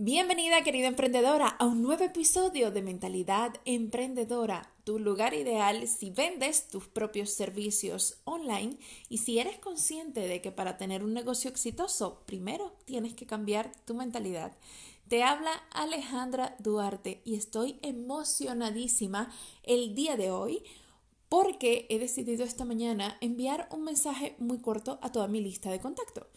Bienvenida querida emprendedora a un nuevo episodio de Mentalidad Emprendedora, tu lugar ideal si vendes tus propios servicios online y si eres consciente de que para tener un negocio exitoso primero tienes que cambiar tu mentalidad. Te habla Alejandra Duarte y estoy emocionadísima el día de hoy porque he decidido esta mañana enviar un mensaje muy corto a toda mi lista de contacto.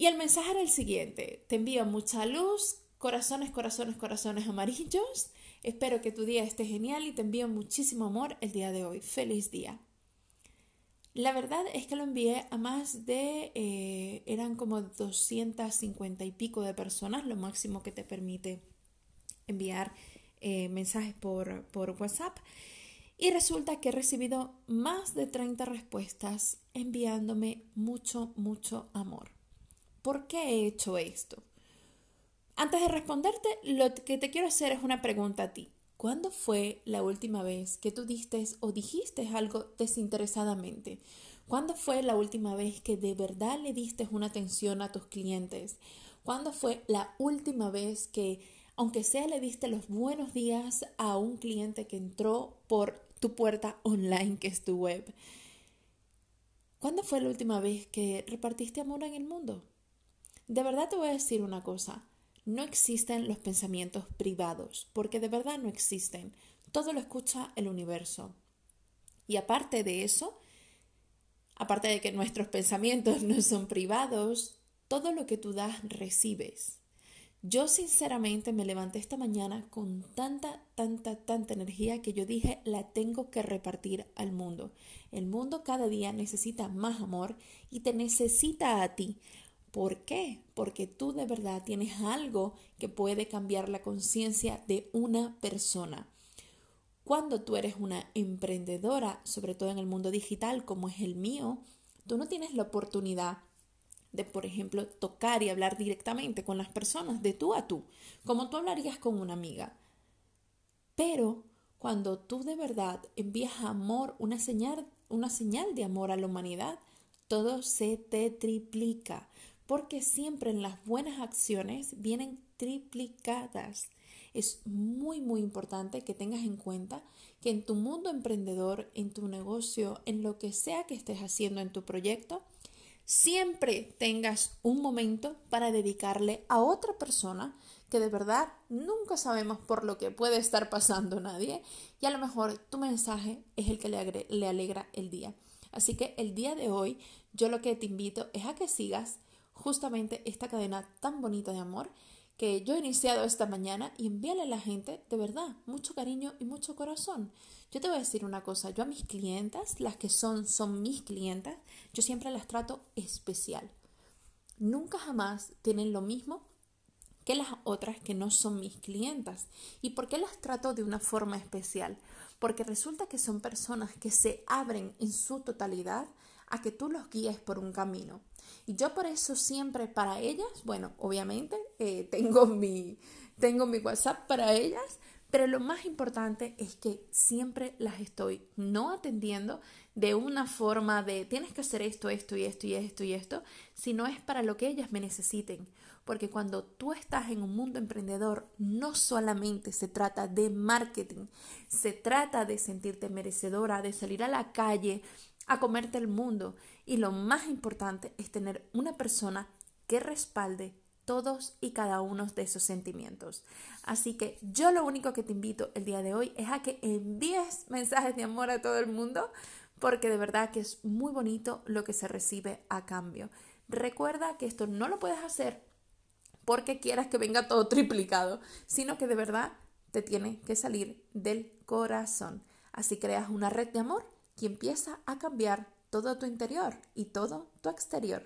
Y el mensaje era el siguiente, te envío mucha luz, corazones, corazones, corazones amarillos. Espero que tu día esté genial y te envío muchísimo amor el día de hoy. Feliz día. La verdad es que lo envié a más de, eh, eran como 250 y pico de personas, lo máximo que te permite enviar eh, mensajes por, por WhatsApp. Y resulta que he recibido más de 30 respuestas enviándome mucho, mucho amor. ¿Por qué he hecho esto? Antes de responderte, lo que te quiero hacer es una pregunta a ti. ¿Cuándo fue la última vez que tú diste o dijiste algo desinteresadamente? ¿Cuándo fue la última vez que de verdad le diste una atención a tus clientes? ¿Cuándo fue la última vez que, aunque sea le diste los buenos días a un cliente que entró por tu puerta online, que es tu web? ¿Cuándo fue la última vez que repartiste amor en el mundo? De verdad te voy a decir una cosa, no existen los pensamientos privados, porque de verdad no existen. Todo lo escucha el universo. Y aparte de eso, aparte de que nuestros pensamientos no son privados, todo lo que tú das recibes. Yo sinceramente me levanté esta mañana con tanta, tanta, tanta energía que yo dije, la tengo que repartir al mundo. El mundo cada día necesita más amor y te necesita a ti. ¿Por qué? Porque tú de verdad tienes algo que puede cambiar la conciencia de una persona. Cuando tú eres una emprendedora, sobre todo en el mundo digital como es el mío, tú no tienes la oportunidad de, por ejemplo, tocar y hablar directamente con las personas de tú a tú, como tú hablarías con una amiga. Pero cuando tú de verdad envías amor, una señal, una señal de amor a la humanidad, todo se te triplica porque siempre en las buenas acciones vienen triplicadas. Es muy, muy importante que tengas en cuenta que en tu mundo emprendedor, en tu negocio, en lo que sea que estés haciendo en tu proyecto, siempre tengas un momento para dedicarle a otra persona que de verdad nunca sabemos por lo que puede estar pasando nadie y a lo mejor tu mensaje es el que le, le alegra el día. Así que el día de hoy yo lo que te invito es a que sigas justamente esta cadena tan bonita de amor que yo he iniciado esta mañana y envíale a la gente de verdad mucho cariño y mucho corazón. Yo te voy a decir una cosa, yo a mis clientas, las que son son mis clientas, yo siempre las trato especial. Nunca jamás tienen lo mismo que las otras que no son mis clientas. ¿Y por qué las trato de una forma especial? Porque resulta que son personas que se abren en su totalidad a que tú los guíes por un camino. Y yo por eso siempre para ellas, bueno, obviamente eh, tengo, mi, tengo mi WhatsApp para ellas, pero lo más importante es que siempre las estoy no atendiendo de una forma de tienes que hacer esto, esto y esto y esto y esto, sino es para lo que ellas me necesiten. Porque cuando tú estás en un mundo emprendedor, no solamente se trata de marketing, se trata de sentirte merecedora, de salir a la calle, a comerte el mundo. Y lo más importante es tener una persona que respalde todos y cada uno de esos sentimientos. Así que yo lo único que te invito el día de hoy es a que envíes mensajes de amor a todo el mundo, porque de verdad que es muy bonito lo que se recibe a cambio. Recuerda que esto no lo puedes hacer porque quieras que venga todo triplicado, sino que de verdad te tiene que salir del corazón. Así creas una red de amor y empieza a cambiar todo tu interior y todo tu exterior.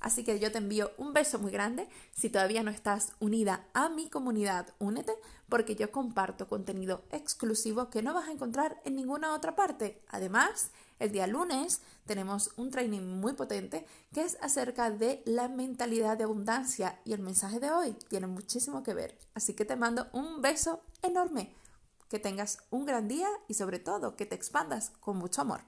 Así que yo te envío un beso muy grande. Si todavía no estás unida a mi comunidad, únete porque yo comparto contenido exclusivo que no vas a encontrar en ninguna otra parte. Además, el día lunes tenemos un training muy potente que es acerca de la mentalidad de abundancia y el mensaje de hoy tiene muchísimo que ver. Así que te mando un beso enorme que tengas un gran día y sobre todo que te expandas con mucho amor.